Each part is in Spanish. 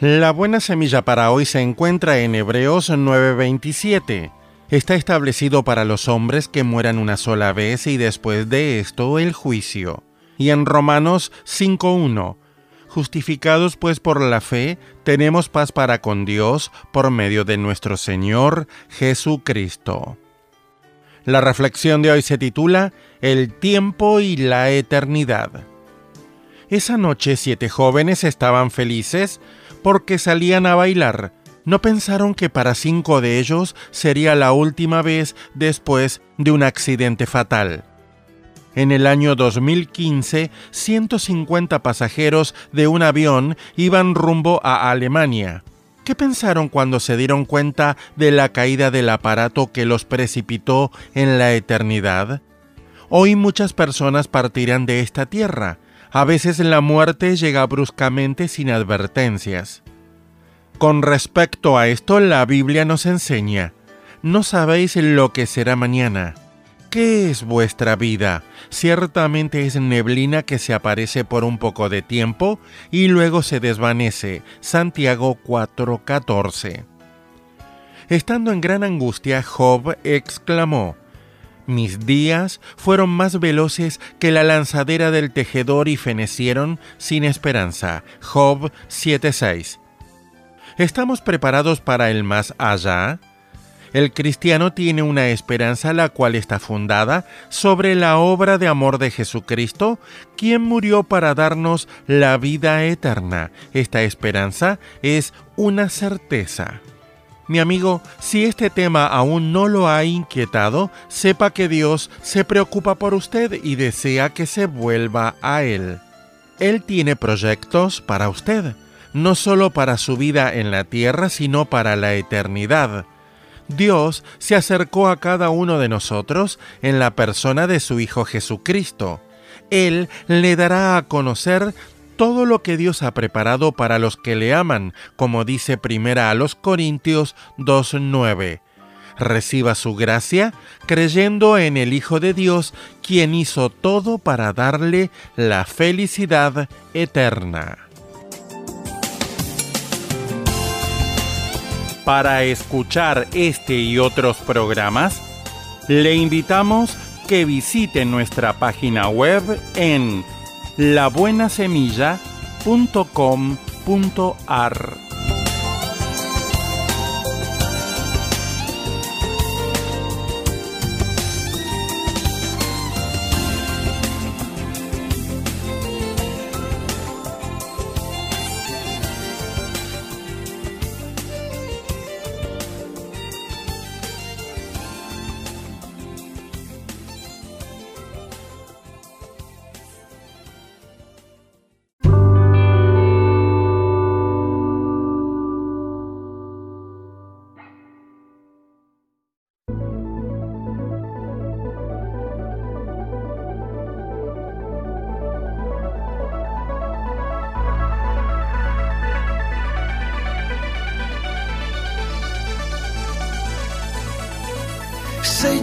La buena semilla para hoy se encuentra en Hebreos 9:27. Está establecido para los hombres que mueran una sola vez y después de esto el juicio. Y en Romanos 5:1. Justificados pues por la fe, tenemos paz para con Dios por medio de nuestro Señor Jesucristo. La reflexión de hoy se titula El tiempo y la eternidad. Esa noche siete jóvenes estaban felices porque salían a bailar. No pensaron que para cinco de ellos sería la última vez después de un accidente fatal. En el año 2015, 150 pasajeros de un avión iban rumbo a Alemania. ¿Qué pensaron cuando se dieron cuenta de la caída del aparato que los precipitó en la eternidad? Hoy muchas personas partirán de esta tierra, a veces la muerte llega bruscamente sin advertencias. Con respecto a esto, la Biblia nos enseña, no sabéis lo que será mañana. ¿Qué es vuestra vida? Ciertamente es neblina que se aparece por un poco de tiempo y luego se desvanece. Santiago 4:14. Estando en gran angustia, Job exclamó, mis días fueron más veloces que la lanzadera del tejedor y fenecieron sin esperanza. Job 7:6. ¿Estamos preparados para el más allá? El cristiano tiene una esperanza la cual está fundada sobre la obra de amor de Jesucristo, quien murió para darnos la vida eterna. Esta esperanza es una certeza. Mi amigo, si este tema aún no lo ha inquietado, sepa que Dios se preocupa por usted y desea que se vuelva a Él. Él tiene proyectos para usted, no solo para su vida en la tierra, sino para la eternidad. Dios se acercó a cada uno de nosotros en la persona de su Hijo Jesucristo. Él le dará a conocer todo lo que Dios ha preparado para los que le aman, como dice primera a los Corintios 2.9. Reciba su gracia creyendo en el Hijo de Dios, quien hizo todo para darle la felicidad eterna. Para escuchar este y otros programas, le invitamos que visite nuestra página web en labuenasemilla.com.ar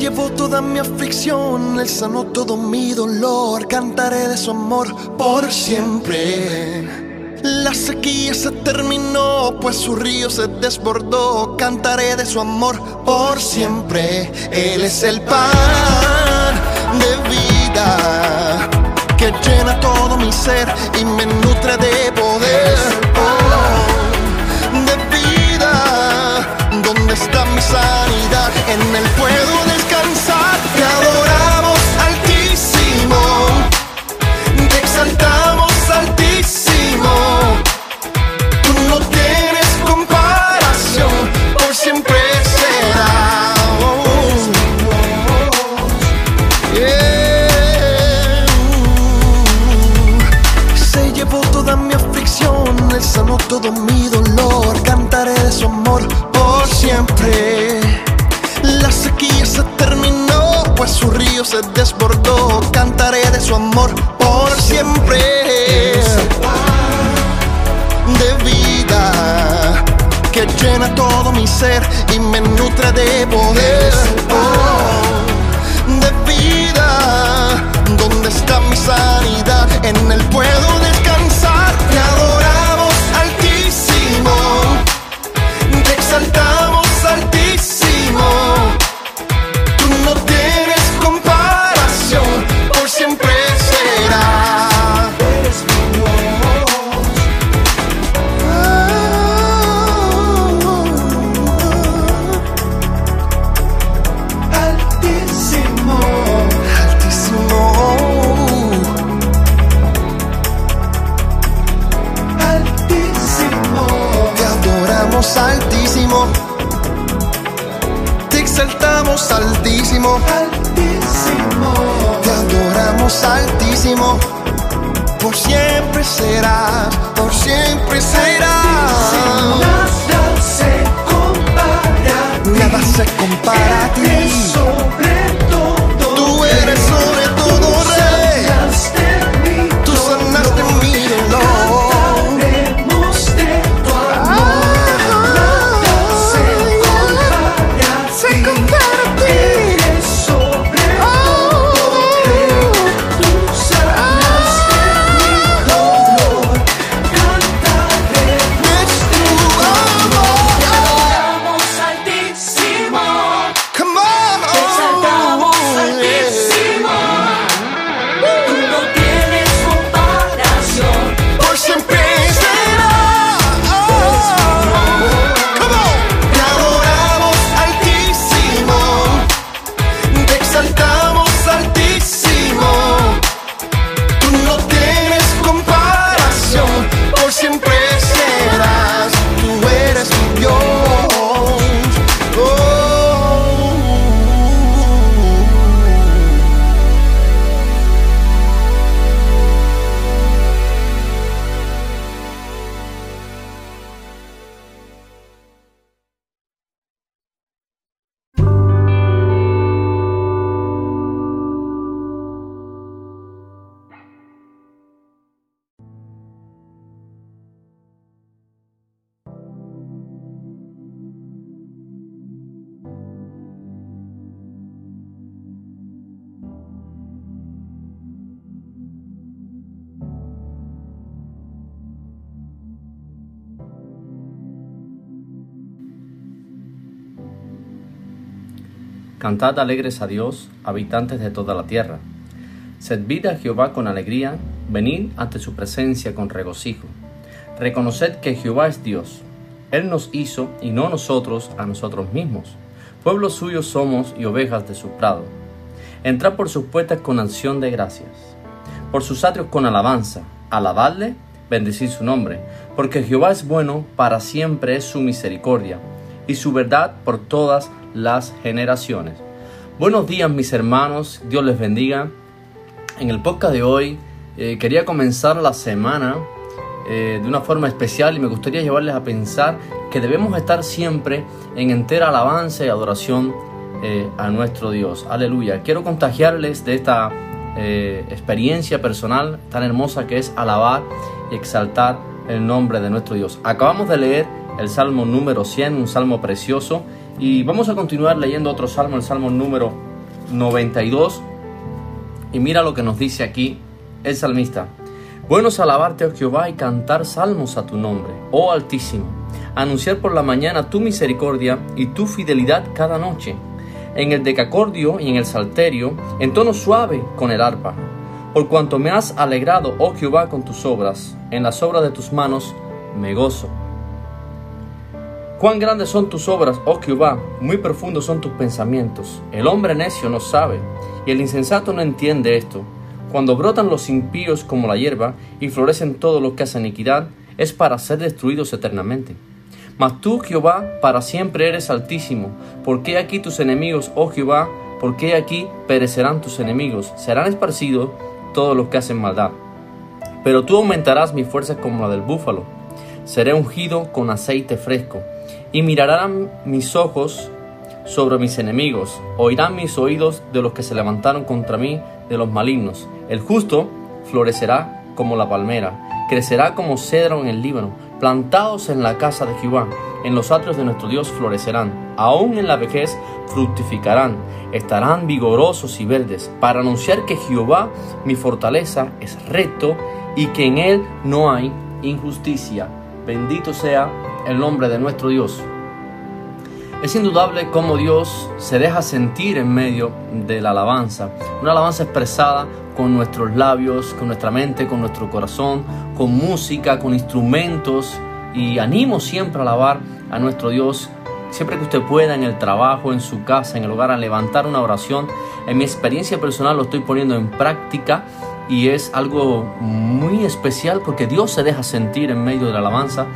llevó toda mi aflicción, Él sanó todo mi dolor. Cantaré de su amor por siempre. La sequía se terminó, pues su río se desbordó. Cantaré de su amor por siempre. Él es el pan de vida que llena todo mi ser y me nutre de poder. Oh, de vida, ¿dónde está mi sanidad? Ser y me nutre de poder. Por siempre serás, por siempre serás. Nada se compara Nada se compara a ti. Sobre todo Tú eres Cantad alegres a Dios, habitantes de toda la tierra. Servid a Jehová con alegría, venid ante su presencia con regocijo. Reconoced que Jehová es Dios. Él nos hizo y no nosotros a nosotros mismos. Pueblos suyos somos y ovejas de su prado. Entrad por sus puertas con acción de gracias, por sus atrios con alabanza. Alabadle, bendecid su nombre, porque Jehová es bueno, para siempre es su misericordia, y su verdad por todas las generaciones. Buenos días mis hermanos, Dios les bendiga. En el podcast de hoy eh, quería comenzar la semana eh, de una forma especial y me gustaría llevarles a pensar que debemos estar siempre en entera alabanza y adoración eh, a nuestro Dios. Aleluya. Quiero contagiarles de esta experiencia personal tan hermosa que es alabar y exaltar el nombre de nuestro Dios. Acabamos de leer el Salmo número 100, un salmo precioso, y vamos a continuar leyendo otro salmo, el Salmo número 92. Y mira lo que nos dice aquí el salmista. Bueno es alabarte, oh Jehová, y cantar salmos a tu nombre, oh Altísimo. Anunciar por la mañana tu misericordia y tu fidelidad cada noche. En el decacordio y en el salterio, en tono suave con el arpa. Por cuanto me has alegrado, oh Jehová, con tus obras, en las obras de tus manos me gozo. Cuán grandes son tus obras, oh Jehová, muy profundos son tus pensamientos. El hombre necio no sabe, y el insensato no entiende esto. Cuando brotan los impíos como la hierba, y florecen todos los que hacen iniquidad, es para ser destruidos eternamente. Mas tú, Jehová, para siempre eres altísimo. ¿Por qué aquí tus enemigos, oh Jehová? ¿Por qué aquí perecerán tus enemigos? Serán esparcidos todos los que hacen maldad. Pero tú aumentarás mis fuerzas como la del búfalo. seré ungido con aceite fresco, y mirarán mis ojos sobre mis enemigos, oirán mis oídos de los que se levantaron contra mí, de los malignos. El justo florecerá como la palmera, crecerá como cedro en el Líbano, plantados en la casa de Jehová, en los atrios de nuestro Dios florecerán, aún en la vejez fructificarán, estarán vigorosos y verdes, para anunciar que Jehová, mi fortaleza, es recto y que en él no hay injusticia. Bendito sea el nombre de nuestro Dios. Es indudable cómo Dios se deja sentir en medio de la alabanza, una alabanza expresada con nuestros labios, con nuestra mente, con nuestro corazón, con música, con instrumentos y animo siempre a alabar a nuestro Dios siempre que usted pueda en el trabajo, en su casa, en el hogar, a levantar una oración. En mi experiencia personal lo estoy poniendo en práctica y es algo muy especial porque Dios se deja sentir en medio de la alabanza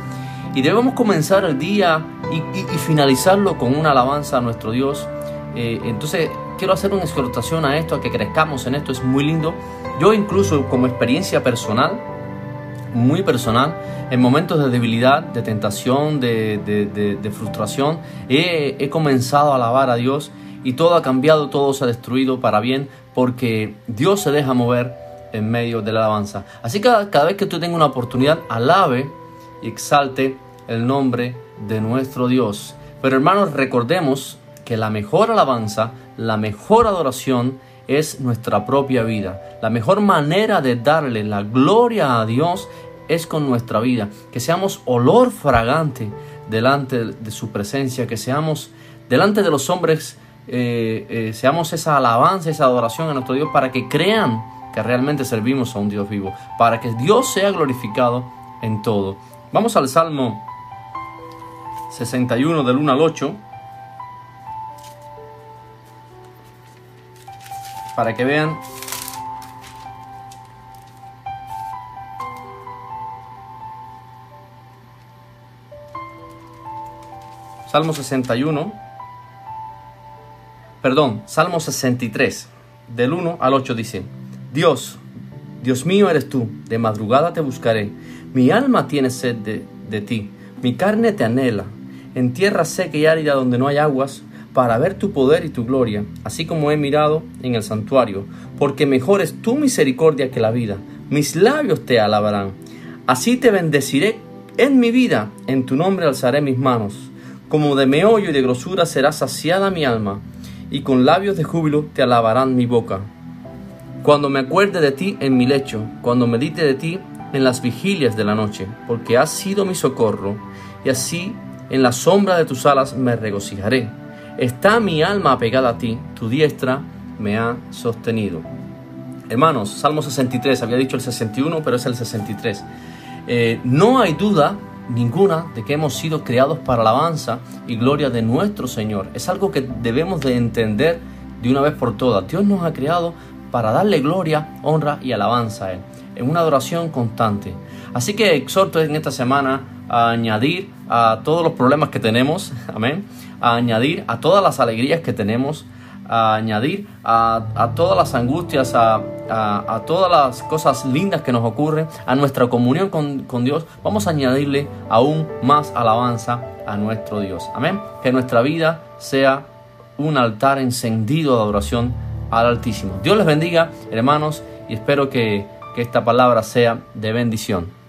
y debemos comenzar el día y, finalizarlo con una alabanza a nuestro Dios. Eh, entonces quiero hacer una exhortación a esto, a que crezcamos en esto, es muy lindo. Yo incluso como experiencia personal, muy personal, en momentos de debilidad, de tentación, de, de- de- de frustración, he, he comenzado a alabar a Dios y todo ha cambiado, todo se ha destruido para bien porque Dios se deja mover en medio de la alabanza. Así que cada, cada vez que tú tengas una oportunidad, alabe y exalte el nombre de nuestro Dios. Pero hermanos, recordemos que la mejor alabanza, la mejor adoración es nuestra propia vida. La mejor manera de darle la gloria a Dios es con nuestra vida. Que seamos olor fragante delante de su presencia, que seamos delante de los hombres, eh, eh, seamos esa alabanza, esa adoración a nuestro Dios para que crean que realmente servimos a un Dios vivo, para que Dios sea glorificado en todo. Vamos al Salmo 61 del 1 al 8. Para que vean Salmo 61. Perdón, Salmo 63, del 1 al 8 dice, Dios, Dios mío eres tú, de madrugada te buscaré, mi alma tiene sed de, de ti, mi carne te anhela, en tierra seca y árida donde no hay aguas, para ver tu poder y tu gloria, así como he mirado en el santuario, porque mejor es tu misericordia que la vida, mis labios te alabarán, así te bendeciré en mi vida, en tu nombre alzaré mis manos, como de meollo y de grosura será saciada mi alma, y con labios de júbilo te alabarán mi boca. Cuando me acuerde de ti en mi lecho, cuando medite de ti en las vigilias de la noche, porque has sido mi socorro, y así en la sombra de tus alas me regocijaré. Está mi alma apegada a ti, tu diestra me ha sostenido. Hermanos, Salmo 63, había dicho el 61, pero es el 63. Eh, no hay duda ninguna de que hemos sido creados para alabanza y gloria de nuestro Señor. Es algo que debemos de entender de una vez por todas. Dios nos ha creado para darle gloria, honra y alabanza a Él, en una adoración constante. Así que exhorto en esta semana a añadir a todos los problemas que tenemos, amén, a añadir a todas las alegrías que tenemos, a añadir a, todas las angustias, a todas las cosas lindas que nos ocurren, a nuestra comunión con, con Dios, vamos a añadirle aún más alabanza a nuestro Dios. Amén. Que nuestra vida sea un altar encendido de adoración al Altísimo. Dios les bendiga, hermanos, y espero que, que esta palabra sea de bendición.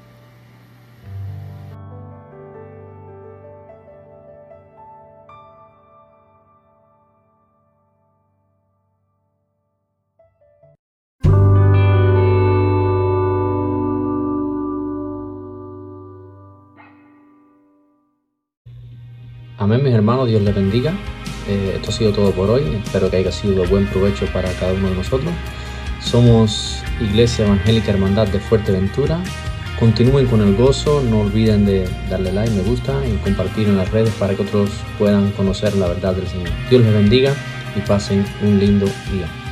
Amén, mis hermanos, Dios les bendiga. Eh, esto ha sido todo por hoy. Espero que haya sido de buen provecho para cada uno de nosotros. Somos Iglesia Evangélica Hermandad de Fuerteventura. Continúen con el gozo, no olviden de darle like, me gusta y compartir en las redes para que otros puedan conocer la verdad del Señor. Dios les bendiga y pasen un lindo día.